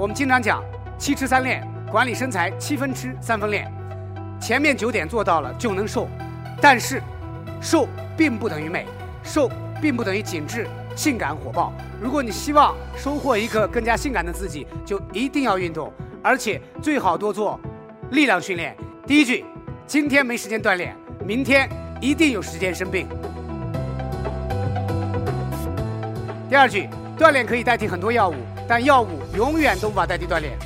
我们经常讲七吃三练，管理身材七分吃三分练。前面九点做到了就能瘦，但是瘦并不等于美，瘦并不等于紧致、性感、火爆。如果你希望收获一个更加性感的自己，就一定要运动，而且最好多做力量训练。第一句，今天没时间锻炼，明天一定有时间生病。第二句，锻炼可以代替很多药物，但药物永远都无法代替锻炼。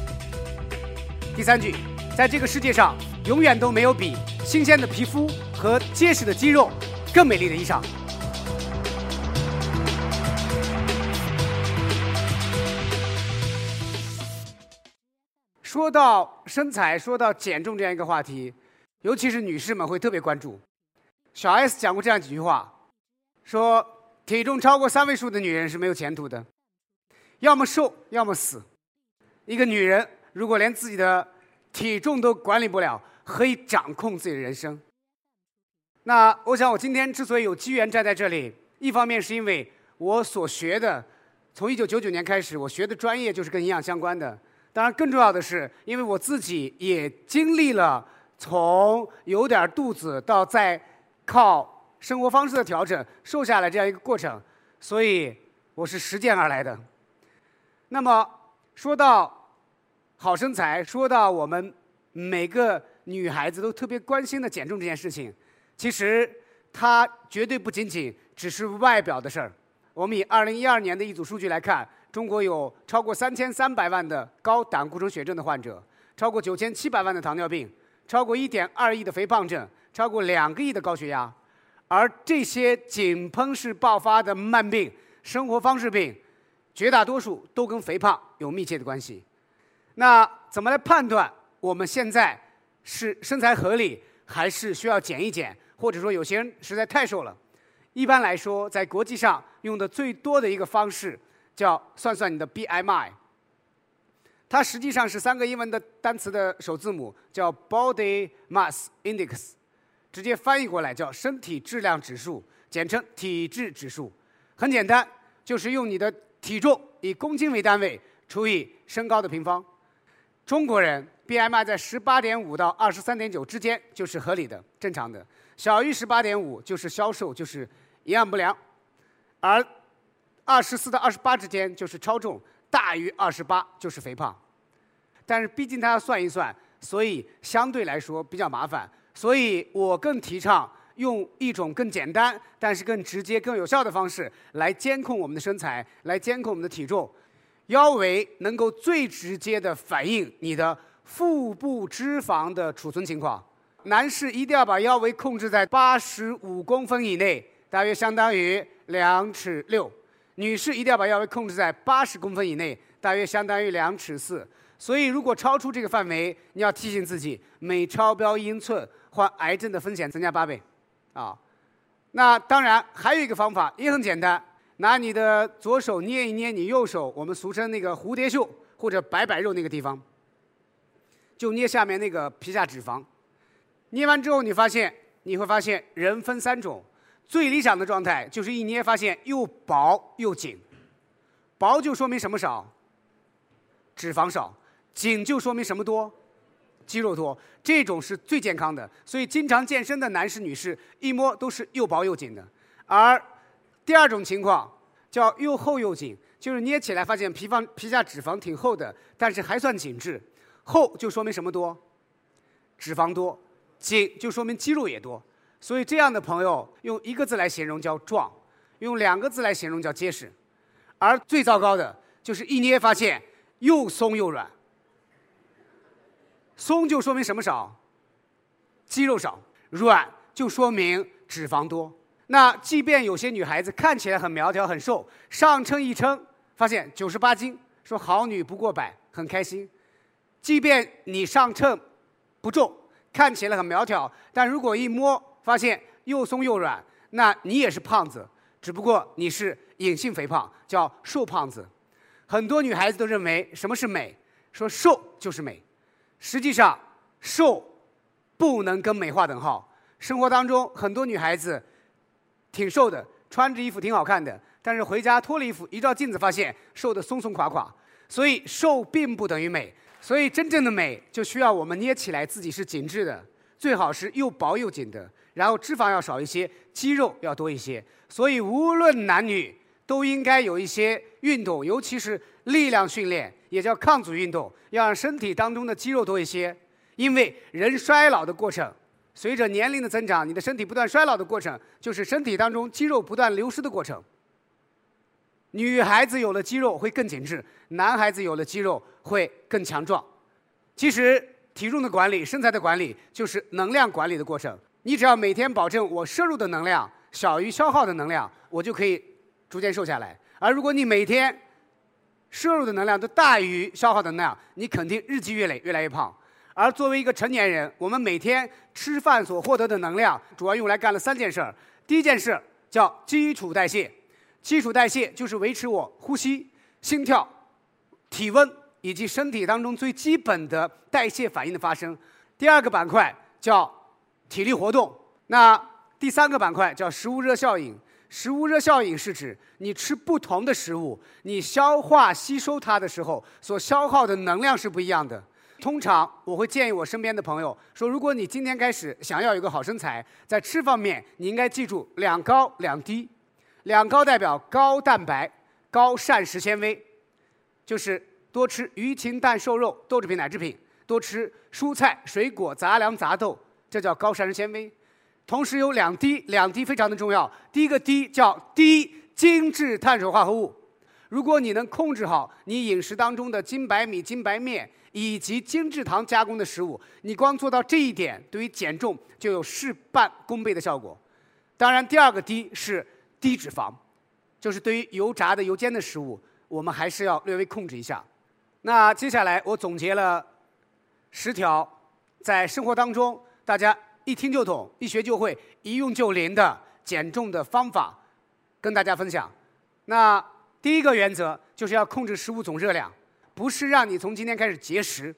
第三句，在这个世界上，永远都没有比新鲜的皮肤和结实的肌肉更美丽的衣裳。说到身材，说到减重这样一个话题，尤其是女士们会特别关注。小 S 讲过这样几句话，说。体重超过三位数的女人是没有前途的，要么瘦，要么死。一个女人如果连自己的体重都管理不了，何以掌控自己的人生？那我想，我今天之所以有机缘站在这里，一方面是因为我所学的，从一九九九年开始，我学的专业就是跟营养相关的。当然，更重要的是，因为我自己也经历了从有点肚子到在靠。生活方式的调整，瘦下来这样一个过程，所以我是实践而来的。那么说到好身材，说到我们每个女孩子都特别关心的减重这件事情，其实它绝对不仅仅只是外表的事儿。我们以二零一二年的一组数据来看，中国有超过三千三百万的高胆固醇血症的患者，超过九千七百万的糖尿病，超过一点二亿的肥胖症，超过两个亿的高血压。而这些井喷式爆发的慢病、生活方式病，绝大多数都跟肥胖有密切的关系。那怎么来判断我们现在是身材合理，还是需要减一减？或者说有些人实在太瘦了？一般来说，在国际上用的最多的一个方式叫算算你的 BMI。它实际上是三个英文的单词的首字母，叫 Body Mass Index。直接翻译过来叫身体质量指数，简称体质指数。很简单，就是用你的体重以公斤为单位除以身高的平方。中国人 BMI 在十八点五到二十三点九之间就是合理的、正常的。小于十八点五就是消瘦，就是营养不良；而二十四到二十八之间就是超重，大于二十八就是肥胖。但是毕竟它要算一算，所以相对来说比较麻烦。所以我更提倡用一种更简单，但是更直接、更有效的方式来监控我们的身材，来监控我们的体重。腰围能够最直接的反映你的腹部脂肪的储存情况。男士一定要把腰围控制在八十五公分以内，大约相当于两尺六；女士一定要把腰围控制在八十公分以内，大约相当于两尺四。所以，如果超出这个范围，你要提醒自己，每超标一英寸。患癌症的风险增加八倍，啊，那当然还有一个方法也很简单，拿你的左手捏一捏你右手，我们俗称那个蝴蝶袖或者摆摆肉那个地方，就捏下面那个皮下脂肪。捏完之后，你发现你会发现人分三种，最理想的状态就是一捏发现又薄又紧，薄就说明什么少，脂肪少；紧就说明什么多。肌肉多，这种是最健康的。所以经常健身的男士、女士一摸都是又薄又紧的。而第二种情况叫又厚又紧，就是捏起来发现皮方皮下脂肪挺厚的，但是还算紧致。厚就说明什么多？脂肪多。紧就说明肌肉也多。所以这样的朋友用一个字来形容叫壮，用两个字来形容叫结实。而最糟糕的就是一捏发现又松又软。松就说明什么少？肌肉少。软就说明脂肪多。那即便有些女孩子看起来很苗条、很瘦，上称一称发现九十八斤，说好女不过百，很开心。即便你上称不重，看起来很苗条，但如果一摸发现又松又软，那你也是胖子，只不过你是隐性肥胖，叫瘦胖子。很多女孩子都认为什么是美？说瘦就是美。实际上，瘦不能跟美划等号。生活当中，很多女孩子挺瘦的，穿着衣服挺好看的，但是回家脱了衣服，一照镜子发现瘦的松松垮垮。所以瘦并不等于美。所以真正的美就需要我们捏起来自己是紧致的，最好是又薄又紧的，然后脂肪要少一些，肌肉要多一些。所以无论男女都应该有一些运动，尤其是力量训练，也叫抗阻运动，要让身体当中的肌肉多一些。因为人衰老的过程，随着年龄的增长，你的身体不断衰老的过程，就是身体当中肌肉不断流失的过程。女孩子有了肌肉会更紧致，男孩子有了肌肉会更强壮。其实体重的管理、身材的管理就是能量管理的过程。你只要每天保证我摄入的能量小于消耗的能量，我就可以逐渐瘦下来。而如果你每天摄入的能量都大于消耗的能量，你肯定日积月累越来越胖。而作为一个成年人，我们每天吃饭所获得的能量主要用来干了三件事儿。第一件事叫基础代谢。基础代谢就是维持我呼吸、心跳、体温以及身体当中最基本的代谢反应的发生。第二个板块叫体力活动。那第三个板块叫食物热效应。食物热效应是指你吃不同的食物，你消化吸收它的时候所消耗的能量是不一样的。通常我会建议我身边的朋友说：如果你今天开始想要有个好身材，在吃方面你应该记住两高两低。两高代表高蛋白、高膳食纤维，就是多吃鱼、禽、蛋、瘦肉、豆制品、奶制品，多吃蔬菜、水果、杂粮、杂豆，这叫高膳食纤维。同时有两低，两低非常的重要。第一个低叫低精致碳水化合物。如果你能控制好你饮食当中的精白米、精白面以及精制糖加工的食物，你光做到这一点，对于减重就有事半功倍的效果。当然，第二个低是。低脂肪，就是对于油炸的、油煎的食物，我们还是要略微控制一下。那接下来我总结了十条，在生活当中大家一听就懂、一学就会、一用就灵的减重的方法，跟大家分享。那第一个原则就是要控制食物总热量，不是让你从今天开始节食，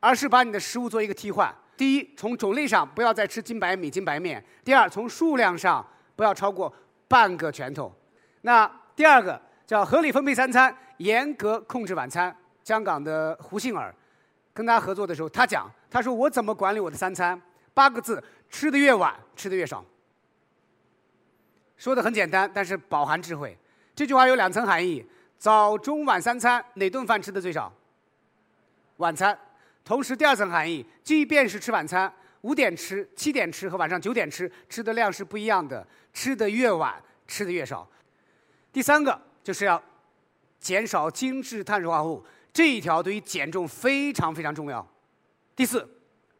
而是把你的食物做一个替换。第一，从种类上不要再吃精白米、精白面；第二，从数量上。不要超过半个拳头。那第二个叫合理分配三餐，严格控制晚餐。香港的胡杏儿跟他合作的时候，他讲，他说我怎么管理我的三餐？八个字：吃的越晚，吃的越少。说的很简单，但是饱含智慧。这句话有两层含义：早中晚三餐哪顿饭吃的最少？晚餐。同时第二层含义，即便是吃晚餐。五点吃、七点吃和晚上九点吃，吃的量是不一样的。吃的越晚，吃的越少。第三个就是要减少精致碳水化合物，这一条对于减重非常非常重要。第四，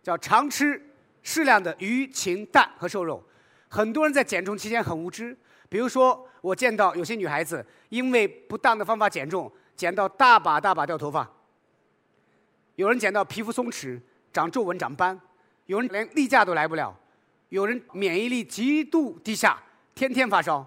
叫常吃适量的鱼、禽、蛋和瘦肉。很多人在减重期间很无知，比如说我见到有些女孩子因为不当的方法减重，减到大把大把掉头发；有人减到皮肤松弛、长皱纹、长斑。有人连例假都来不了，有人免疫力极度低下，天天发烧，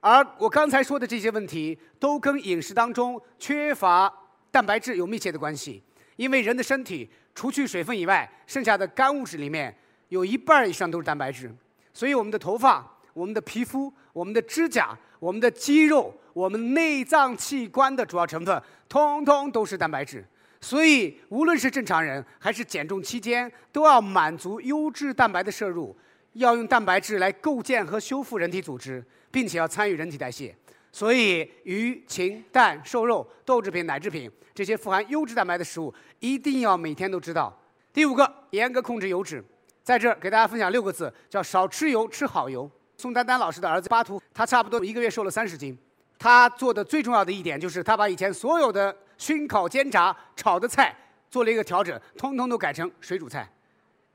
而我刚才说的这些问题都跟饮食当中缺乏蛋白质有密切的关系。因为人的身体除去水分以外，剩下的干物质里面有一半以上都是蛋白质，所以我们的头发、我们的皮肤、我们的指甲、我们的肌肉、我们内脏器官的主要成分，通通都是蛋白质。所以，无论是正常人还是减重期间，都要满足优质蛋白的摄入，要用蛋白质来构建和修复人体组织，并且要参与人体代谢。所以，鱼、禽、蛋、瘦肉、豆制品、奶制品这些富含优质蛋白的食物，一定要每天都知道。第五个，严格控制油脂，在这儿给大家分享六个字，叫少吃油，吃好油。宋丹丹老师的儿子巴图，他差不多一个月瘦了三十斤，他做的最重要的一点就是他把以前所有的。熏烤、煎炸、炒的菜做了一个调整，通通都改成水煮菜，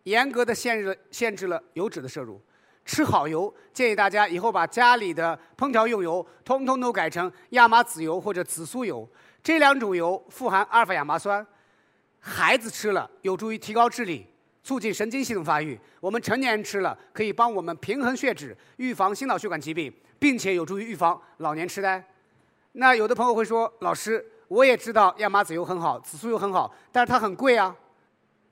严格的限制了限制了油脂的摄入。吃好油，建议大家以后把家里的烹调用油通通都改成亚麻籽油或者紫苏油。这两种油富含阿尔法亚麻酸，孩子吃了有助于提高智力，促进神经系统发育；我们成年人吃了可以帮我们平衡血脂，预防心脑血管疾病，并且有助于预防老年痴呆。那有的朋友会说，老师。我也知道亚麻籽油很好，紫苏油很好，但是它很贵啊。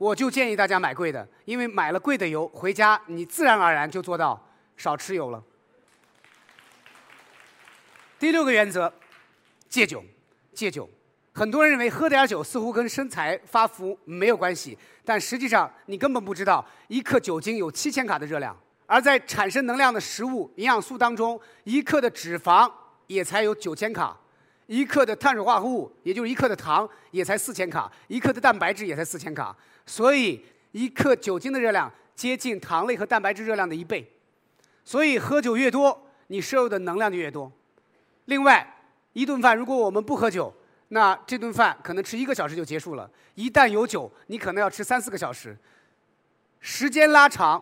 我就建议大家买贵的，因为买了贵的油回家，你自然而然就做到少吃油了。第六个原则，戒酒。戒酒。很多人认为喝点酒似乎跟身材发福没有关系，但实际上你根本不知道，一克酒精有七千卡的热量，而在产生能量的食物营养素当中，一克的脂肪也才有九千卡，一克的碳水化合物，也就是一克的糖，也才四千卡，一克的蛋白质也才四千卡，所以一克酒精的热量接近糖类和蛋白质热量的一倍，所以喝酒越多，你摄入的能量就越多。另外，一顿饭如果我们不喝酒，那这顿饭可能吃一个小时就结束了，一旦有酒，你可能要吃三四个小时。时间拉长，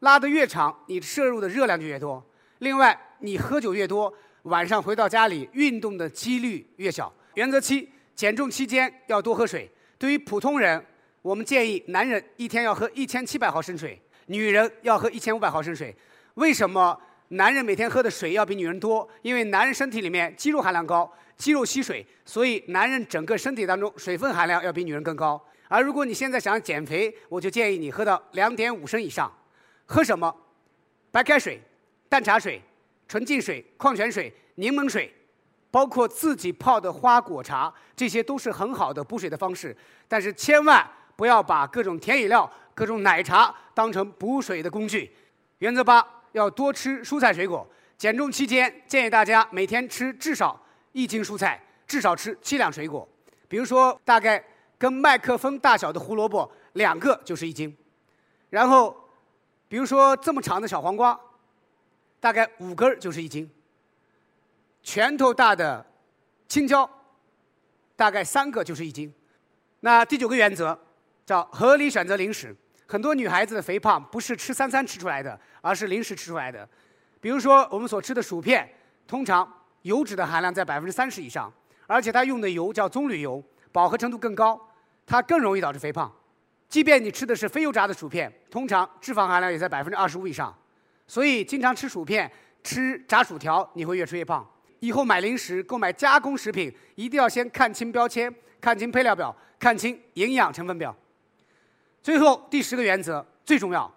拉得越长，你摄入的热量就越多。另外，你喝酒越多，晚上回到家里运动的几率越小。原则七：减重期间要多喝水。对于普通人，我们建议男人一天要喝一千七百毫升水，女人要喝一千五百毫升水。为什么男人每天喝的水要比女人多？因为男人身体里面肌肉含量高。肌肉吸水，所以男人整个身体当中水分含量要比女人更高。而如果你现在想减肥，我就建议你喝到两点五升以上。喝什么？白开水、淡茶水、纯净水、矿泉水、柠檬水，包括自己泡的花果茶，这些都是很好的补水的方式。但是千万不要把各种甜饮料、各种奶茶当成补水的工具。原则八：要多吃蔬菜水果。减重期间，建议大家每天吃至少。一斤蔬菜至少吃七两水果，比如说大概跟麦克风大小的胡萝卜两个就是一斤，然后比如说这么长的小黄瓜，大概五根就是一斤，拳头大的青椒大概三个就是一斤。那第九个原则叫合理选择零食。很多女孩子的肥胖不是吃三餐吃出来的，而是零食吃出来的。比如说我们所吃的薯片，通常。油脂的含量在百分之三十以上，而且它用的油叫棕榈油，饱和程度更高，它更容易导致肥胖。即便你吃的是非油炸的薯片，通常脂肪含量也在百分之二十五以上。所以，经常吃薯片、吃炸薯条，你会越吃越胖。以后买零食、购买加工食品，一定要先看清标签、看清配料表、看清营养成分表。最后，第十个原则最重要：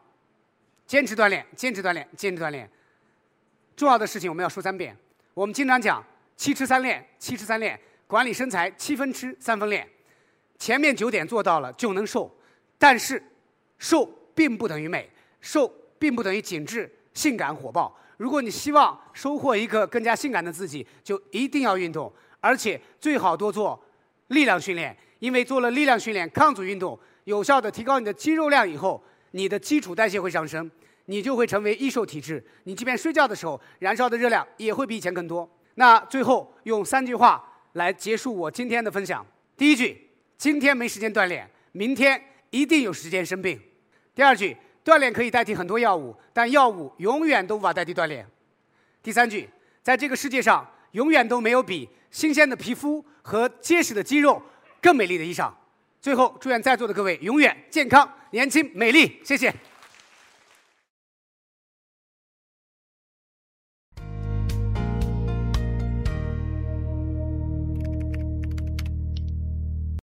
坚持锻炼，坚持锻炼，坚持锻炼。重要的事情我们要说三遍。我们经常讲七吃三练，七吃三练，管理身材七分吃三分练。前面九点做到了就能瘦，但是瘦并不等于美，瘦并不等于紧致、性感、火爆。如果你希望收获一个更加性感的自己，就一定要运动，而且最好多做力量训练，因为做了力量训练、抗阻运动，有效的提高你的肌肉量以后，你的基础代谢会上升。你就会成为易瘦体质。你即便睡觉的时候燃烧的热量也会比以前更多。那最后用三句话来结束我今天的分享：第一句，今天没时间锻炼，明天一定有时间生病；第二句，锻炼可以代替很多药物，但药物永远都无法代替锻炼；第三句，在这个世界上永远都没有比新鲜的皮肤和结实的肌肉更美丽的衣裳。最后，祝愿在座的各位永远健康、年轻、美丽。谢谢。